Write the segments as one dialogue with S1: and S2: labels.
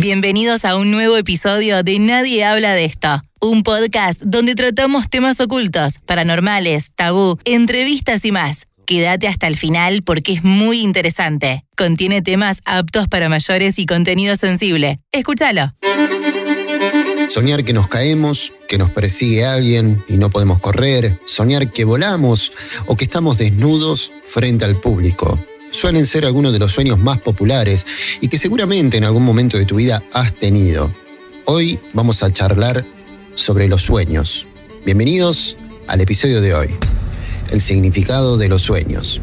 S1: Bienvenidos a un nuevo episodio de Nadie habla de esto, un podcast donde tratamos temas ocultos, paranormales, tabú, entrevistas y más. Quédate hasta el final porque es muy interesante. Contiene temas aptos para mayores y contenido sensible. Escúchalo.
S2: Soñar que nos caemos, que nos persigue alguien y no podemos correr, soñar que volamos o que estamos desnudos frente al público suelen ser algunos de los sueños más populares y que seguramente en algún momento de tu vida has tenido. Hoy vamos a charlar sobre los sueños. Bienvenidos al episodio de hoy, el significado de los sueños.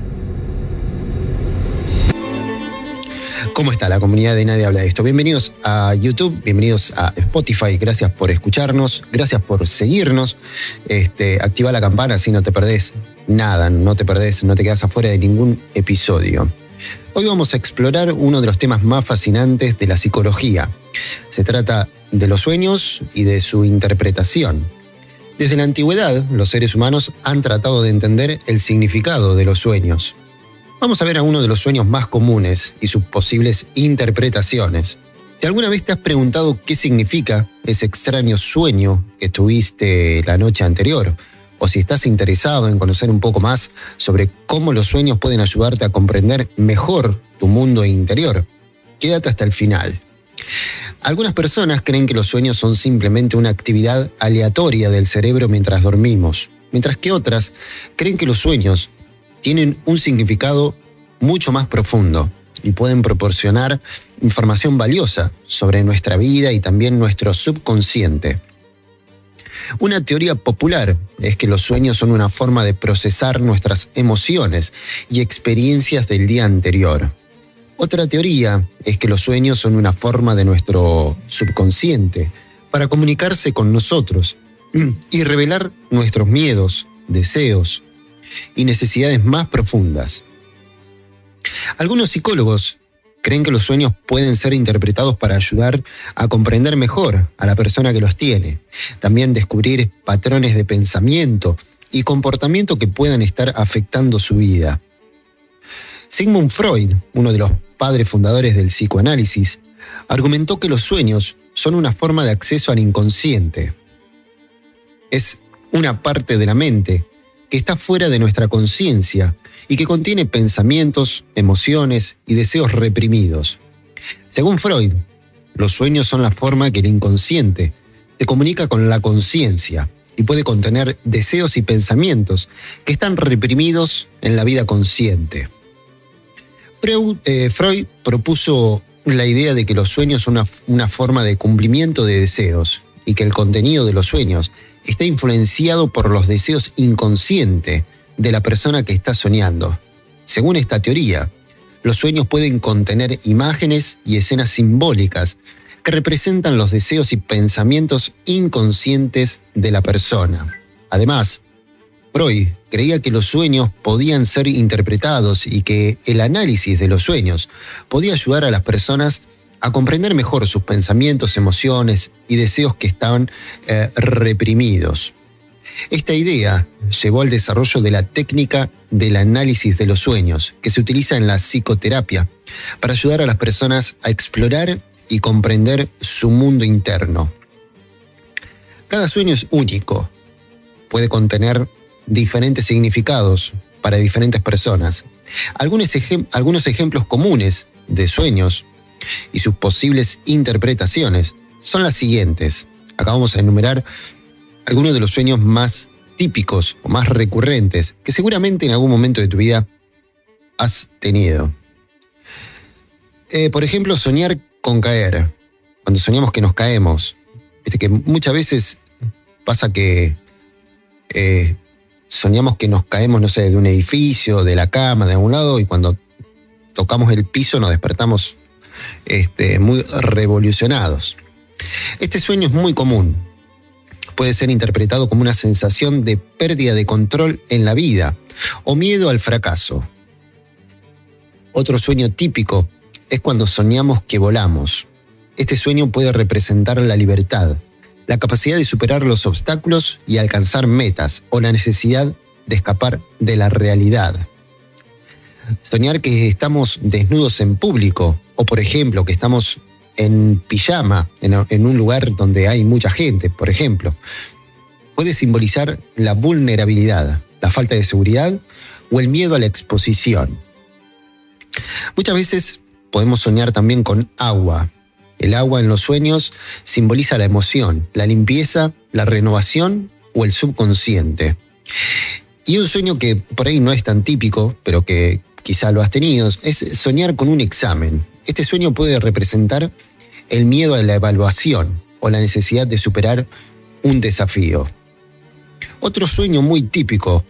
S2: ¿Cómo está la comunidad de Nadie Habla de esto? Bienvenidos a YouTube, bienvenidos a Spotify, gracias por escucharnos, gracias por seguirnos. Este, activa la campana si no te perdés nada, no te perdés, no te quedas afuera de ningún episodio. Hoy vamos a explorar uno de los temas más fascinantes de la psicología. Se trata de los sueños y de su interpretación. Desde la antigüedad, los seres humanos han tratado de entender el significado de los sueños. Vamos a ver a uno de los sueños más comunes y sus posibles interpretaciones. Si alguna vez te has preguntado qué significa ese extraño sueño que tuviste la noche anterior, o si estás interesado en conocer un poco más sobre cómo los sueños pueden ayudarte a comprender mejor tu mundo interior, quédate hasta el final. Algunas personas creen que los sueños son simplemente una actividad aleatoria del cerebro mientras dormimos, mientras que otras creen que los sueños tienen un significado mucho más profundo y pueden proporcionar información valiosa sobre nuestra vida y también nuestro subconsciente. Una teoría popular es que los sueños son una forma de procesar nuestras emociones y experiencias del día anterior. Otra teoría es que los sueños son una forma de nuestro subconsciente para comunicarse con nosotros y revelar nuestros miedos, deseos y necesidades más profundas. Algunos psicólogos creen que los sueños pueden ser interpretados para ayudar a comprender mejor a la persona que los tiene, también descubrir patrones de pensamiento y comportamiento que puedan estar afectando su vida. Sigmund Freud, uno de los padres fundadores del psicoanálisis, argumentó que los sueños son una forma de acceso al inconsciente. Es una parte de la mente que está fuera de nuestra conciencia y que contiene pensamientos, emociones y deseos reprimidos. Según Freud, los sueños son la forma que el inconsciente se comunica con la conciencia y puede contener deseos y pensamientos que están reprimidos en la vida consciente. Freud, eh, propuso la idea de que los sueños son una, una forma de cumplimiento de deseos y que el contenido de los sueños está influenciado por los deseos inconscientes de la persona que está soñando. Según esta teoría, los sueños pueden contener imágenes y escenas simbólicas que representan los deseos y pensamientos inconscientes de la persona. Además, Freud creía que los sueños podían ser interpretados y que el análisis de los sueños podía ayudar a las personas a comprender mejor sus pensamientos, emociones y deseos que estaban eh, reprimidos. Esta idea llevó al desarrollo de la técnica del análisis de los sueños, que se utiliza en la psicoterapia, para ayudar a las personas a explorar y comprender su mundo interno. Cada sueño es único, puede contener diferentes significados para diferentes personas. Algunos, algunos ejemplos comunes de sueños y sus posibles interpretaciones son las siguientes. Acá vamos a enumerar algunos de los sueños más típicos o más recurrentes que seguramente en algún momento de tu vida has tenido. Eh, por ejemplo, soñar con caer. Cuando soñamos que nos caemos. Viste que muchas veces pasa que eh, soñamos que nos caemos, no sé, de un edificio, de la cama, de algún lado, y cuando tocamos el piso nos despertamos este, muy revolucionados. Este sueño es muy común puede ser interpretado como una sensación de pérdida de control en la vida o miedo al fracaso. Otro sueño típico es cuando soñamos que volamos. Este sueño puede representar la libertad, la capacidad de superar los obstáculos y alcanzar metas o la necesidad de escapar de la realidad. Soñar que estamos desnudos en público o por ejemplo que estamos en pijama, en, un lugar donde hay mucha gente, por ejemplo. Puede simbolizar la vulnerabilidad, la falta de seguridad o el miedo a la exposición. Muchas veces podemos soñar también con agua. El agua en los sueños simboliza la emoción, la limpieza, la renovación o el subconsciente. Y un sueño que por ahí no es tan típico, pero que quizá lo has tenido, es soñar con un examen. Este sueño puede representar el miedo a la evaluación o la necesidad de superar un desafío. Otro sueño muy típico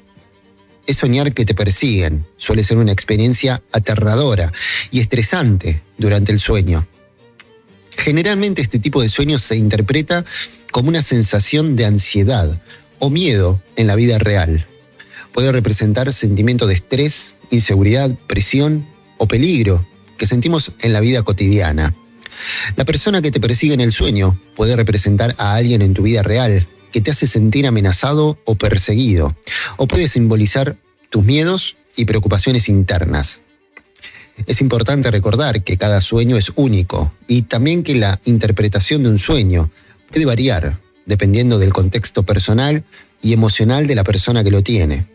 S2: es soñar que te persiguen. Suele ser una experiencia aterradora y estresante durante el sueño. Generalmente este tipo de sueños se interpreta como una sensación de ansiedad o miedo en la vida real. Puede representar sentimientos de estrés, inseguridad, presión o peligro que sentimos en la vida cotidiana. La persona que te persigue en el sueño puede representar a alguien en tu vida real que te hace sentir amenazado o perseguido, o puede simbolizar tus miedos y preocupaciones internas. Es importante recordar que cada sueño es único y también que la interpretación de un sueño puede variar dependiendo del contexto personal y emocional de la persona que lo tiene.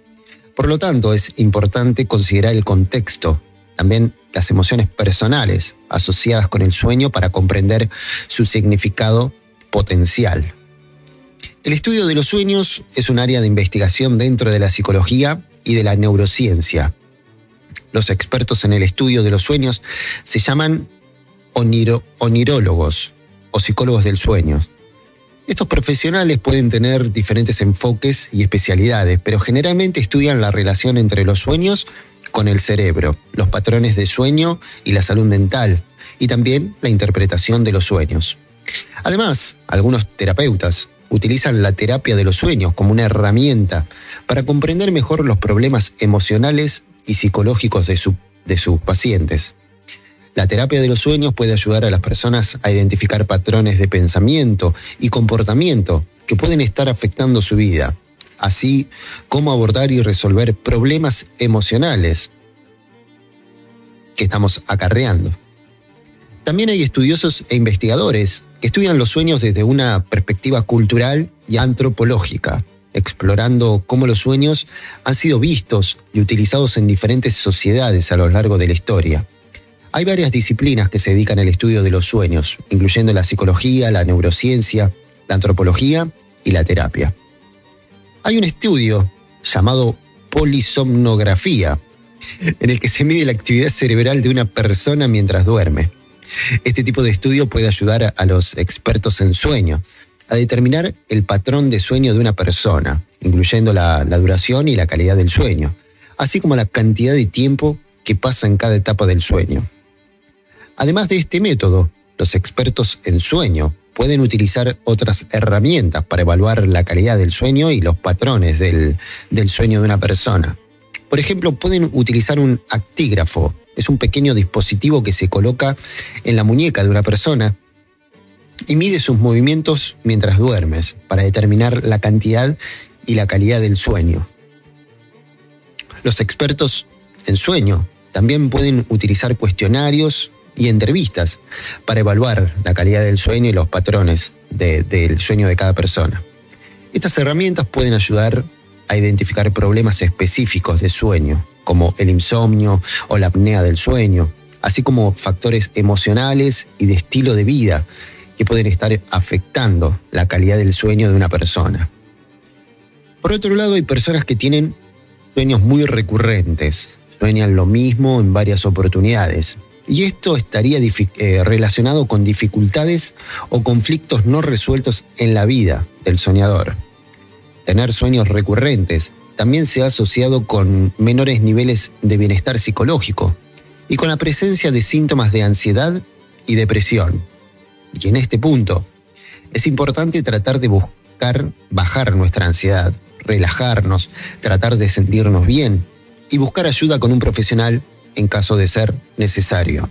S2: Por lo tanto, es importante considerar el contexto, también las emociones personales asociadas con el sueño para comprender su significado potencial. El estudio de los sueños es un área de investigación dentro de la psicología y de la neurociencia. Los expertos en el estudio de los sueños se llaman onirólogos o psicólogos del sueño. Estos profesionales pueden tener diferentes enfoques y especialidades, pero generalmente estudian la relación entre los sueños con el cerebro, los patrones de sueño y la salud mental, y también la interpretación de los sueños. Además, algunos terapeutas utilizan la terapia de los sueños como una herramienta para comprender mejor los problemas emocionales y psicológicos de, de sus pacientes. La terapia de los sueños puede ayudar a las personas a identificar patrones de pensamiento y comportamiento que pueden estar afectando su vida, así como abordar y resolver problemas emocionales que estamos acarreando. También hay estudiosos e investigadores que estudian los sueños desde una perspectiva cultural y antropológica, explorando cómo los sueños han sido vistos y utilizados en diferentes sociedades a lo largo de la historia. Hay varias disciplinas que se dedican al estudio de los sueños, incluyendo la psicología, la neurociencia, la antropología y la terapia. Hay un estudio llamado polisomnografía, en el que se mide la actividad cerebral de una persona mientras duerme. Este tipo de estudio puede ayudar a los expertos en sueño a determinar el patrón de sueño de una persona, incluyendo la, la, duración y la calidad del sueño, así como la cantidad de tiempo que pasa en cada etapa del sueño. Además de este método, los expertos en sueño pueden utilizar otras herramientas para evaluar la calidad del sueño y los patrones del, sueño de una persona. Por ejemplo, pueden utilizar un actígrafo. Es un pequeño dispositivo que se coloca en la muñeca de una persona y mide sus movimientos mientras duermes para determinar la cantidad y la calidad del sueño. Los expertos en sueño también pueden utilizar cuestionarios y entrevistas para evaluar la calidad del sueño y los patrones del sueño de cada persona. Estas herramientas pueden ayudar a identificar problemas específicos de sueño, como el insomnio o la apnea del sueño, así como factores emocionales y de estilo de vida que pueden estar afectando la calidad del sueño de una persona. Por otro lado, hay personas que tienen sueños muy recurrentes, sueñan lo mismo en varias oportunidades, y esto estaría eh, relacionado con dificultades o conflictos no resueltos en la vida del soñador. Tener sueños recurrentes también se ha asociado con menores niveles de bienestar psicológico y con la presencia de síntomas de ansiedad y depresión. Y en este punto es importante tratar de buscar bajar nuestra ansiedad, relajarnos, tratar de sentirnos bien y buscar ayuda con un profesional en caso de ser necesario.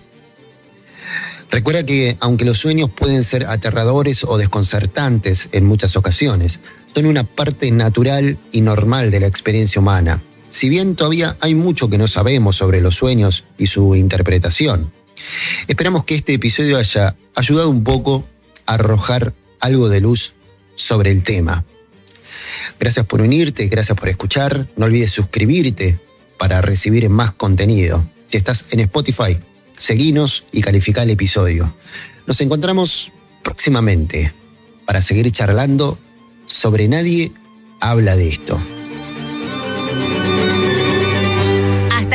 S2: Recuerda que aunque los sueños pueden ser aterradores o desconcertantes en muchas ocasiones, son una parte natural y normal de la experiencia humana. Si bien todavía hay mucho que no sabemos sobre los sueños y su interpretación, esperamos que este episodio haya ayudado un poco a arrojar algo de luz sobre el tema. Gracias por unirte, gracias por escuchar. No olvides suscribirte para recibir más contenido. Si estás en Spotify, seguinos y califica el episodio. Nos encontramos próximamente para seguir charlando sobre nadie habla de esto.